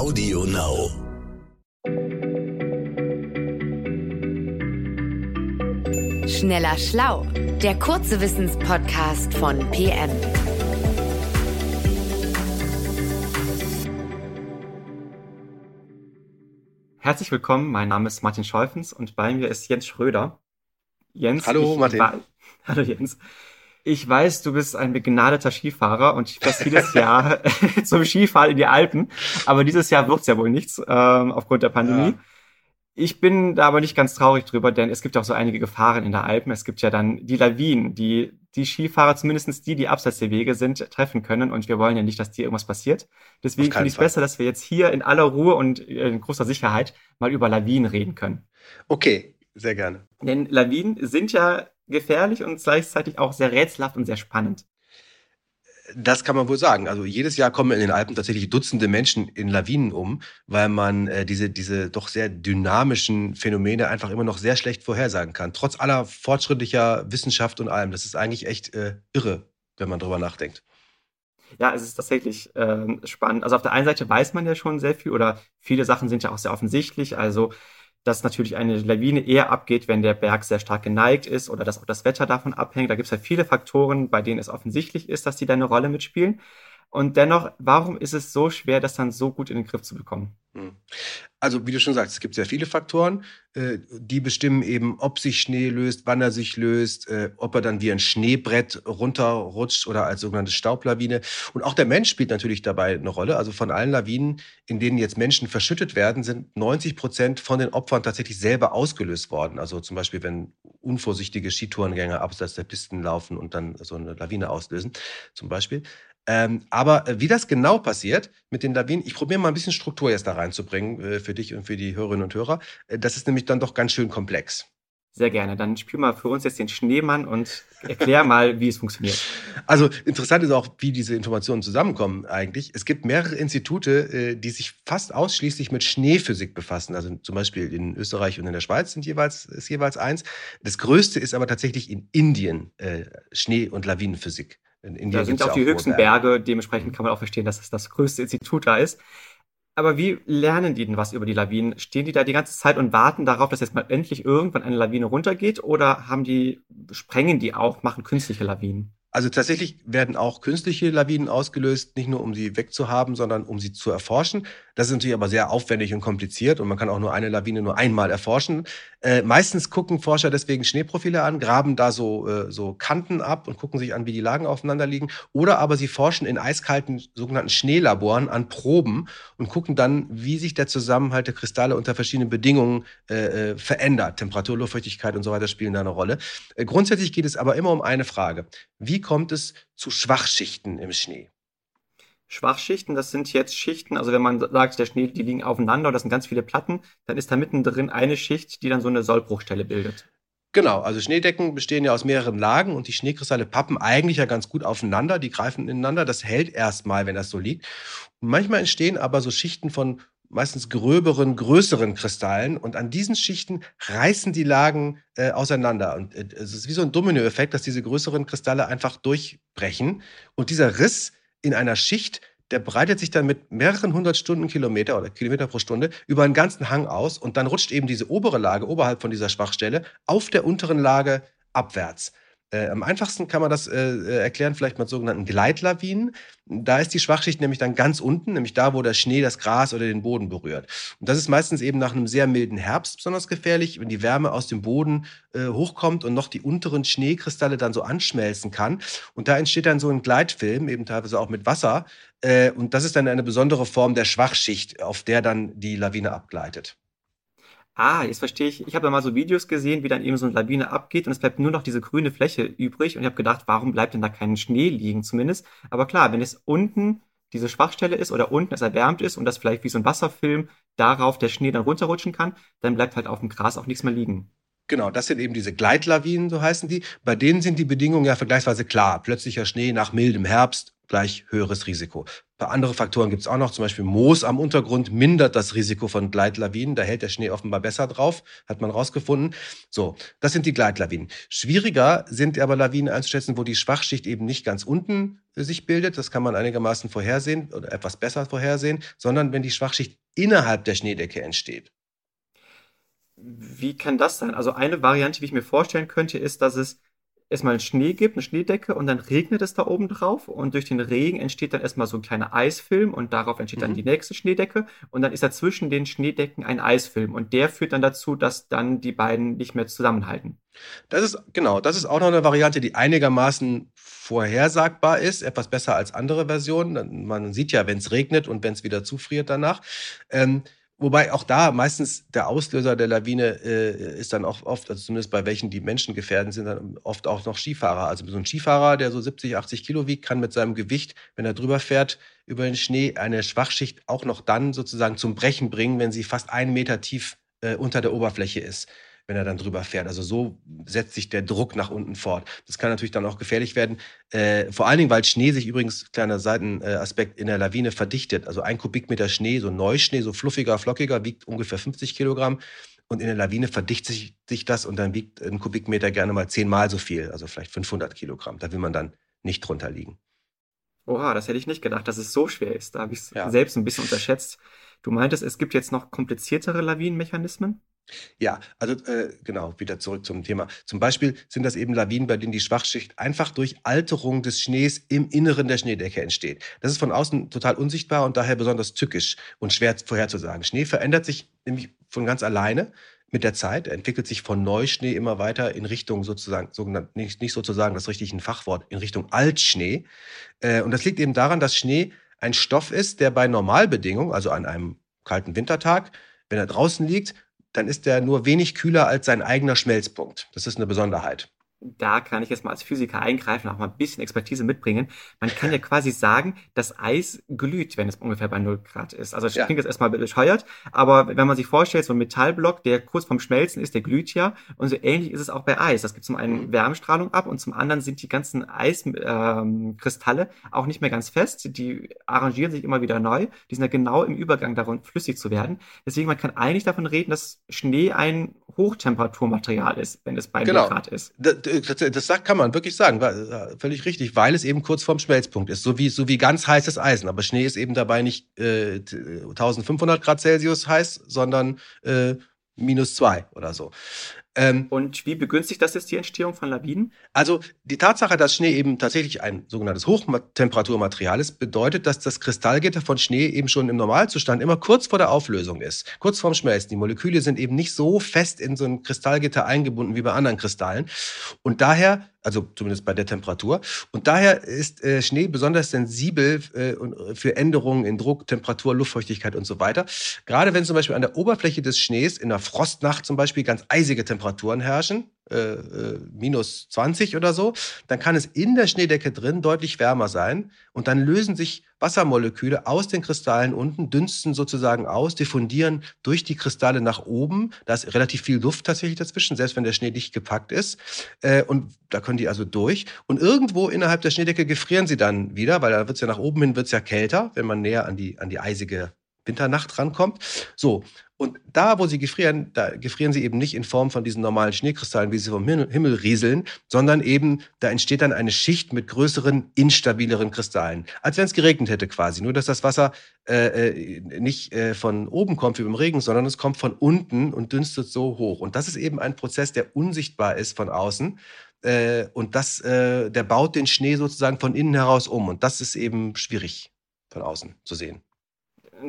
Audio Now. Schneller Schlau, der kurze Wissenspodcast von PM. Herzlich willkommen, mein Name ist Martin Scholfens und bei mir ist Jens Schröder. Jens, Hallo Martin. Hallo Jens. Ich weiß, du bist ein begnadeter Skifahrer und ich fährst jedes Jahr zum Skifahren in die Alpen. Aber dieses Jahr wird's ja wohl nichts ähm, aufgrund der Pandemie. Ja. Ich bin da aber nicht ganz traurig drüber, denn es gibt auch so einige Gefahren in der Alpen. Es gibt ja dann die Lawinen, die die Skifahrer, zumindestens die, die abseits der Wege sind, treffen können. Und wir wollen ja nicht, dass dir irgendwas passiert. Deswegen finde ich es besser, dass wir jetzt hier in aller Ruhe und in großer Sicherheit mal über Lawinen reden können. Okay, sehr gerne. Denn Lawinen sind ja gefährlich und gleichzeitig auch sehr rätselhaft und sehr spannend. Das kann man wohl sagen. Also jedes Jahr kommen in den Alpen tatsächlich Dutzende Menschen in Lawinen um, weil man äh, diese, diese doch sehr dynamischen Phänomene einfach immer noch sehr schlecht vorhersagen kann. Trotz aller fortschrittlicher Wissenschaft und allem. Das ist eigentlich echt äh, irre, wenn man drüber nachdenkt. Ja, es ist tatsächlich äh, spannend. Also auf der einen Seite weiß man ja schon sehr viel oder viele Sachen sind ja auch sehr offensichtlich. Also dass natürlich eine Lawine eher abgeht, wenn der Berg sehr stark geneigt ist oder dass auch das Wetter davon abhängt. Da gibt es ja viele Faktoren, bei denen es offensichtlich ist, dass die da eine Rolle mitspielen. Und dennoch, warum ist es so schwer, das dann so gut in den Griff zu bekommen? Hm. Also, wie du schon sagst, es gibt sehr viele Faktoren, äh, die bestimmen eben, ob sich Schnee löst, wann er sich löst, äh, ob er dann wie ein Schneebrett runterrutscht oder als sogenannte Staublawine. Und auch der Mensch spielt natürlich dabei eine Rolle. Also von allen Lawinen, in denen jetzt Menschen verschüttet werden, sind 90 Prozent von den Opfern tatsächlich selber ausgelöst worden. Also zum Beispiel, wenn unvorsichtige Skitourengänger abseits der Pisten laufen und dann so eine Lawine auslösen, zum Beispiel. Ähm, aber äh, wie das genau passiert mit den Lawinen, ich probiere mal ein bisschen Struktur jetzt da reinzubringen äh, für dich und für die Hörerinnen und Hörer. Äh, das ist nämlich dann doch ganz schön komplex. Sehr gerne. Dann spiel mal für uns jetzt den Schneemann und erklär mal, wie es funktioniert. Also interessant ist auch, wie diese Informationen zusammenkommen eigentlich. Es gibt mehrere Institute, äh, die sich fast ausschließlich mit Schneephysik befassen. Also zum Beispiel in Österreich und in der Schweiz sind jeweils, ist jeweils eins. Das größte ist aber tatsächlich in Indien Schnee- und Lawinenphysik. In Indien da sind auch die höchsten Berge. Berge, dementsprechend kann man auch verstehen, dass es das größte Institut da ist. Aber wie lernen die denn was über die Lawinen? Stehen die da die ganze Zeit und warten darauf, dass jetzt mal endlich irgendwann eine Lawine runtergeht? Oder haben die, sprengen die auch, machen künstliche Lawinen? Also tatsächlich werden auch künstliche Lawinen ausgelöst, nicht nur um sie wegzuhaben, sondern um sie zu erforschen. Das ist natürlich aber sehr aufwendig und kompliziert und man kann auch nur eine Lawine nur einmal erforschen. Äh, meistens gucken Forscher deswegen Schneeprofile an, graben da so, äh, so Kanten ab und gucken sich an, wie die Lagen aufeinander liegen. Oder aber sie forschen in eiskalten sogenannten Schneelaboren an Proben und gucken dann, wie sich der Zusammenhalt der Kristalle unter verschiedenen Bedingungen äh, äh verändert. Temperatur, Luftfeuchtigkeit und so weiter spielen da eine Rolle. Äh, grundsätzlich geht es aber immer um eine Frage. Wie wie kommt es zu Schwachschichten im Schnee? Schwachschichten, das sind jetzt Schichten, also wenn man sagt, der Schnee, die liegen aufeinander das sind ganz viele Platten, dann ist da mittendrin eine Schicht, die dann so eine Sollbruchstelle bildet. Genau, also Schneedecken bestehen ja aus mehreren Lagen und die Schneekristalle pappen eigentlich ja ganz gut aufeinander, die greifen ineinander, das hält erstmal, wenn das so liegt. Und manchmal entstehen aber so Schichten von meistens gröberen, größeren Kristallen und an diesen Schichten reißen die Lagen äh, auseinander. Und äh, es ist wie so ein Dominoeffekt, dass diese größeren Kristalle einfach durchbrechen. Und dieser Riss in einer Schicht, der breitet sich dann mit mehreren hundert Stundenkilometer oder Kilometer pro Stunde über einen ganzen Hang aus und dann rutscht eben diese obere Lage oberhalb von dieser Schwachstelle auf der unteren Lage abwärts. Äh, am einfachsten kann man das äh, äh, erklären, vielleicht mit sogenannten Gleitlawinen. Da ist die Schwachschicht nämlich dann ganz unten, nämlich da, wo der Schnee das Gras oder den Boden berührt. Und das ist meistens eben nach einem sehr milden Herbst besonders gefährlich, wenn die Wärme aus dem Boden äh, hochkommt und noch die unteren Schneekristalle dann so anschmelzen kann. Und da entsteht dann so ein Gleitfilm, eben teilweise auch mit Wasser. Äh, und das ist dann eine besondere Form der Schwachschicht, auf der dann die Lawine abgleitet. Ah, jetzt verstehe ich. Ich habe ja mal so Videos gesehen, wie dann eben so eine Lawine abgeht und es bleibt nur noch diese grüne Fläche übrig. Und ich habe gedacht, warum bleibt denn da kein Schnee liegen zumindest? Aber klar, wenn es unten diese Schwachstelle ist oder unten es erwärmt ist und das vielleicht wie so ein Wasserfilm darauf der Schnee dann runterrutschen kann, dann bleibt halt auf dem Gras auch nichts mehr liegen. Genau, das sind eben diese Gleitlawinen, so heißen die. Bei denen sind die Bedingungen ja vergleichsweise klar. Plötzlicher Schnee nach mildem Herbst, gleich höheres Risiko. Ein paar andere Faktoren gibt es auch noch, zum Beispiel Moos am Untergrund mindert das Risiko von Gleitlawinen. Da hält der Schnee offenbar besser drauf, hat man rausgefunden. So, das sind die Gleitlawinen. Schwieriger sind aber Lawinen einzuschätzen, wo die Schwachschicht eben nicht ganz unten sich bildet. Das kann man einigermaßen vorhersehen oder etwas besser vorhersehen, sondern wenn die Schwachschicht innerhalb der Schneedecke entsteht. Wie kann das sein? Also eine Variante, wie ich mir vorstellen könnte, ist, dass es erstmal Schnee gibt, eine Schneedecke und dann regnet es da oben drauf und durch den Regen entsteht dann erstmal so ein kleiner Eisfilm und darauf entsteht mhm. dann die nächste Schneedecke und dann ist da zwischen den Schneedecken ein Eisfilm und der führt dann dazu, dass dann die beiden nicht mehr zusammenhalten. Das ist genau, das ist auch noch eine Variante, die einigermaßen vorhersagbar ist, etwas besser als andere Versionen. Man sieht ja, wenn es regnet und wenn es wieder zufriert danach. Ähm, Wobei auch da meistens der Auslöser der Lawine äh, ist dann auch oft, also zumindest bei welchen, die Menschen gefährden, sind dann oft auch noch Skifahrer. Also so ein Skifahrer, der so 70, 80 Kilo wiegt, kann mit seinem Gewicht, wenn er drüber fährt, über den Schnee eine Schwachschicht auch noch dann sozusagen zum Brechen bringen, wenn sie fast einen Meter tief äh, unter der Oberfläche ist wenn er dann drüber fährt. Also so setzt sich der Druck nach unten fort. Das kann natürlich dann auch gefährlich werden. Äh, vor allen Dingen, weil Schnee sich übrigens, kleiner Seitenaspekt, in der Lawine verdichtet. Also ein Kubikmeter Schnee, so Neuschnee, so fluffiger, flockiger, wiegt ungefähr 50 Kilogramm. Und in der Lawine verdichtet sich, sich das und dann wiegt ein Kubikmeter gerne mal zehnmal so viel, also vielleicht 500 Kilogramm. Da will man dann nicht drunter liegen. Oha, das hätte ich nicht gedacht, dass es so schwer ist. Da habe ich es ja. selbst ein bisschen unterschätzt. Du meintest, es gibt jetzt noch kompliziertere Lawinenmechanismen? Ja, also äh, genau, wieder zurück zum Thema. Zum Beispiel sind das eben Lawinen, bei denen die Schwachschicht einfach durch Alterung des Schnees im Inneren der Schneedecke entsteht. Das ist von außen total unsichtbar und daher besonders tückisch und schwer vorherzusagen. Schnee verändert sich nämlich von ganz alleine mit der Zeit. Er entwickelt sich von Neuschnee immer weiter in Richtung sozusagen, sogenannt, nicht, nicht sozusagen das richtige Fachwort, in Richtung Altschnee. Äh, und das liegt eben daran, dass Schnee ein Stoff ist, der bei Normalbedingungen, also an einem kalten Wintertag, wenn er draußen liegt, dann ist er nur wenig kühler als sein eigener Schmelzpunkt. Das ist eine Besonderheit da kann ich jetzt mal als Physiker eingreifen, auch mal ein bisschen Expertise mitbringen. Man kann ja quasi sagen, das Eis glüht, wenn es ungefähr bei 0 Grad ist. Also das ja. klingt jetzt erstmal bescheuert, aber wenn man sich vorstellt, so ein Metallblock, der kurz vorm Schmelzen ist, der glüht ja. Und so ähnlich ist es auch bei Eis. Das gibt zum einen mhm. Wärmestrahlung ab und zum anderen sind die ganzen Eiskristalle ähm, auch nicht mehr ganz fest. Die arrangieren sich immer wieder neu. Die sind ja genau im Übergang darum, flüssig zu werden. Deswegen, man kann eigentlich davon reden, dass Schnee ein Hochtemperaturmaterial ist, wenn es bei genau. 0 Grad ist. Das, das kann man wirklich sagen, völlig richtig, weil es eben kurz vorm Schmelzpunkt ist, so wie, so wie ganz heißes Eisen. Aber Schnee ist eben dabei nicht äh, 1500 Grad Celsius heiß, sondern äh, minus zwei oder so. Ähm, und wie begünstigt das jetzt die Entstehung von Lawinen? Also die Tatsache, dass Schnee eben tatsächlich ein sogenanntes Hochtemperaturmaterial ist, bedeutet, dass das Kristallgitter von Schnee eben schon im Normalzustand immer kurz vor der Auflösung ist, kurz vorm Schmelzen. Die Moleküle sind eben nicht so fest in so ein Kristallgitter eingebunden wie bei anderen Kristallen. Und daher also zumindest bei der Temperatur. Und daher ist äh, Schnee besonders sensibel äh, für Änderungen in Druck, Temperatur, Luftfeuchtigkeit und so weiter. Gerade wenn zum Beispiel an der Oberfläche des Schnees in der Frostnacht zum Beispiel ganz eisige Temperaturen herrschen, äh, äh, minus 20 oder so, dann kann es in der Schneedecke drin deutlich wärmer sein und dann lösen sich Wassermoleküle aus den Kristallen unten, dünsten sozusagen aus, diffundieren durch die Kristalle nach oben. Da ist relativ viel Luft tatsächlich dazwischen, selbst wenn der Schnee dicht gepackt ist. Äh, und da können die also durch. Und irgendwo innerhalb der Schneedecke gefrieren sie dann wieder, weil da wird es ja nach oben hin wird's ja kälter, wenn man näher an die, an die eisige Winternacht rankommt. So, und da, wo sie gefrieren, da gefrieren sie eben nicht in Form von diesen normalen Schneekristallen, wie sie vom Himmel rieseln, sondern eben, da entsteht dann eine Schicht mit größeren, instabileren Kristallen. Als wenn es geregnet hätte quasi. Nur, dass das Wasser äh, äh, nicht äh, von oben kommt wie beim Regen, sondern es kommt von unten und dünstet so hoch. Und das ist eben ein Prozess, der unsichtbar ist von außen. Äh, und das, äh, der baut den Schnee sozusagen von innen heraus um. Und das ist eben schwierig von außen zu sehen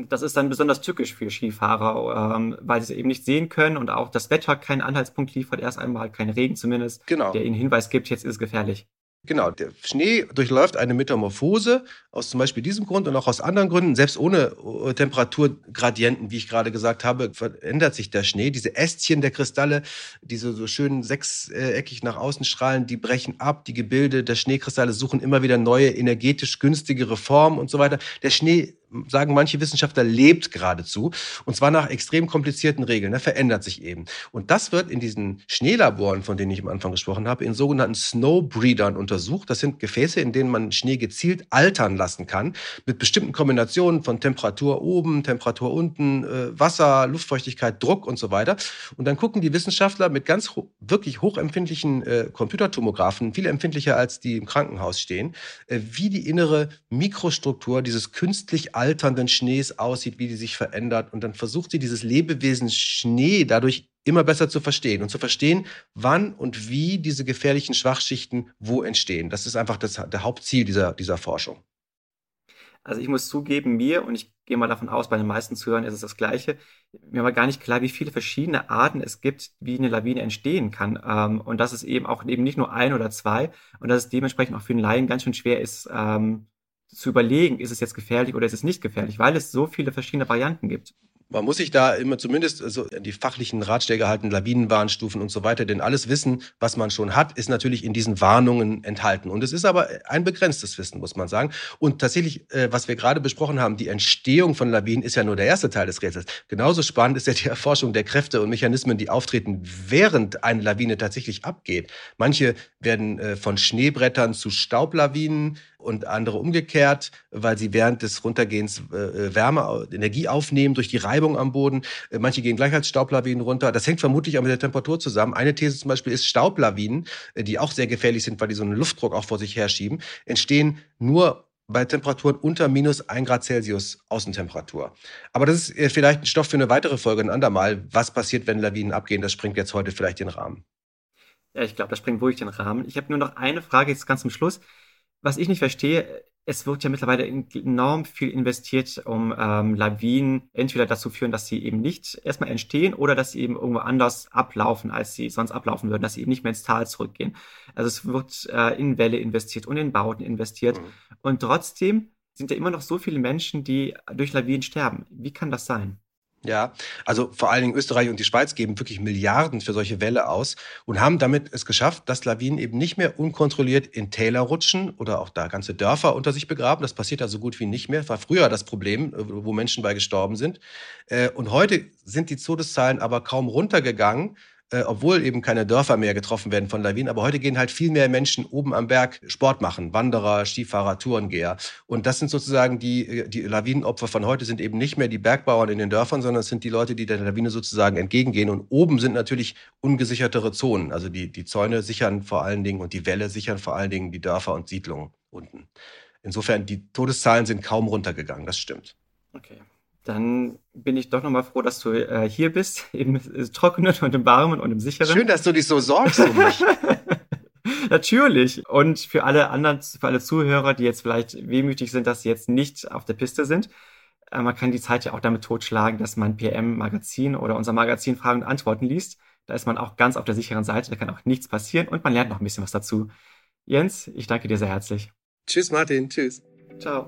das ist dann besonders tückisch für Skifahrer, ähm, weil sie es eben nicht sehen können und auch das Wetter keinen Anhaltspunkt liefert, erst einmal kein Regen zumindest, genau. der ihnen Hinweis gibt, jetzt ist es gefährlich. Genau, der Schnee durchläuft eine Metamorphose aus zum Beispiel diesem Grund und auch aus anderen Gründen. Selbst ohne äh, Temperaturgradienten, wie ich gerade gesagt habe, verändert sich der Schnee. Diese Ästchen der Kristalle, diese so schön sechseckig nach außen strahlen, die brechen ab. Die Gebilde der Schneekristalle suchen immer wieder neue, energetisch günstigere Formen und so weiter. Der Schnee sagen manche Wissenschaftler, lebt geradezu. Und zwar nach extrem komplizierten Regeln. Er verändert sich eben. Und das wird in diesen Schneelaboren, von denen ich am Anfang gesprochen habe, in sogenannten Snowbreedern untersucht. Das sind Gefäße, in denen man Schnee gezielt altern lassen kann. Mit bestimmten Kombinationen von Temperatur oben, Temperatur unten, äh, Wasser, Luftfeuchtigkeit, Druck und so weiter. Und dann gucken die Wissenschaftler mit ganz ho wirklich hochempfindlichen äh, Computertomographen, viel empfindlicher als die im Krankenhaus stehen, äh, wie die innere Mikrostruktur dieses künstlich alternden Schnees aussieht, wie die sich verändert. Und dann versucht sie dieses Lebewesen Schnee dadurch immer besser zu verstehen und zu verstehen, wann und wie diese gefährlichen Schwachschichten wo entstehen. Das ist einfach das, der Hauptziel dieser, dieser Forschung. Also ich muss zugeben, mir, und ich gehe mal davon aus, bei den meisten Zuhörern ist es das Gleiche, mir war gar nicht klar, wie viele verschiedene Arten es gibt, wie eine Lawine entstehen kann. Ähm, und dass es eben auch eben nicht nur ein oder zwei und dass es dementsprechend auch für einen Laien ganz schön schwer ist, ähm, zu überlegen, ist es jetzt gefährlich oder ist es nicht gefährlich, weil es so viele verschiedene Varianten gibt man muss sich da immer zumindest so die fachlichen Ratschläge halten, Lawinenwarnstufen und so weiter, denn alles Wissen, was man schon hat, ist natürlich in diesen Warnungen enthalten. Und es ist aber ein begrenztes Wissen, muss man sagen. Und tatsächlich, äh, was wir gerade besprochen haben, die Entstehung von Lawinen ist ja nur der erste Teil des Rätsels. Genauso spannend ist ja die Erforschung der Kräfte und Mechanismen, die auftreten, während eine Lawine tatsächlich abgeht. Manche werden äh, von Schneebrettern zu Staublawinen und andere umgekehrt, weil sie während des Runtergehens äh, Wärme, Energie aufnehmen durch die Reibung am Boden. Äh, manche gehen gleich als Staublawinen runter. Das hängt vermutlich auch mit der Temperatur zusammen. Eine These zum Beispiel ist, Staublawinen, äh, die auch sehr gefährlich sind, weil die so einen Luftdruck auch vor sich herschieben, entstehen nur bei Temperaturen unter minus ein Grad Celsius Außentemperatur. Aber das ist äh, vielleicht ein Stoff für eine weitere Folge, ein andermal. Was passiert, wenn Lawinen abgehen? Das springt jetzt heute vielleicht den Rahmen. Ja, ich glaube, das springt wirklich den Rahmen. Ich habe nur noch eine Frage jetzt ganz zum Schluss was ich nicht verstehe, es wird ja mittlerweile enorm viel investiert, um ähm, Lawinen entweder dazu führen, dass sie eben nicht erstmal entstehen oder dass sie eben irgendwo anders ablaufen, als sie sonst ablaufen würden, dass sie eben nicht mehr ins Tal zurückgehen. Also es wird äh, in Wälle investiert und in Bauten investiert. Mhm. Und trotzdem sind ja immer noch so viele Menschen, die durch Lawinen sterben. Wie kann das sein? Ja, also vor allen Dingen Österreich und die Schweiz geben wirklich Milliarden für solche Wälle aus und haben damit es geschafft, dass Lawinen eben nicht mehr unkontrolliert in Täler rutschen oder auch da ganze Dörfer unter sich begraben. Das passiert da so gut wie nicht mehr. War früher das Problem, äh, wo Menschen bei gestorben sind. Äh, und heute sind die Todeszahlen aber kaum runtergegangen, äh, obwohl eben keine Dörfer mehr getroffen werden von Lawinen. Aber heute gehen halt viel mehr Menschen oben am Berg Sport machen. Wanderer, Skifahrer, Tourengeher. Und das sind sozusagen die, äh, die Lawinenopfer von heute sind eben nicht mehr die Bergbauern in den Dörfern, sondern es sind die Leute, die der Lawine sozusagen entgegengehen. Und oben sind natürlich ungesichertere Zonen. Also die, die Zäune sichern vor allen Dingen und die Wälle sichern vor allen Dingen die Dörfer und Siedlungen unten. Insofern, die Todeszahlen sind kaum runtergegangen. Das stimmt. Okay dann bin ich doch nochmal froh, dass du äh, hier bist, im Trockenen und im Warmen und im Sicheren. Schön, dass du dich so sorgst um mich. Natürlich. Und für alle anderen, für alle Zuhörer, die jetzt vielleicht wehmütig sind, dass sie jetzt nicht auf der Piste sind, äh, man kann die Zeit ja auch damit totschlagen, dass man PM-Magazin oder unser Magazin Fragen und Antworten liest. Da ist man auch ganz auf der sicheren Seite, da kann auch nichts passieren und man lernt noch ein bisschen was dazu. Jens, ich danke dir sehr herzlich. Tschüss, Martin. Tschüss. Ciao.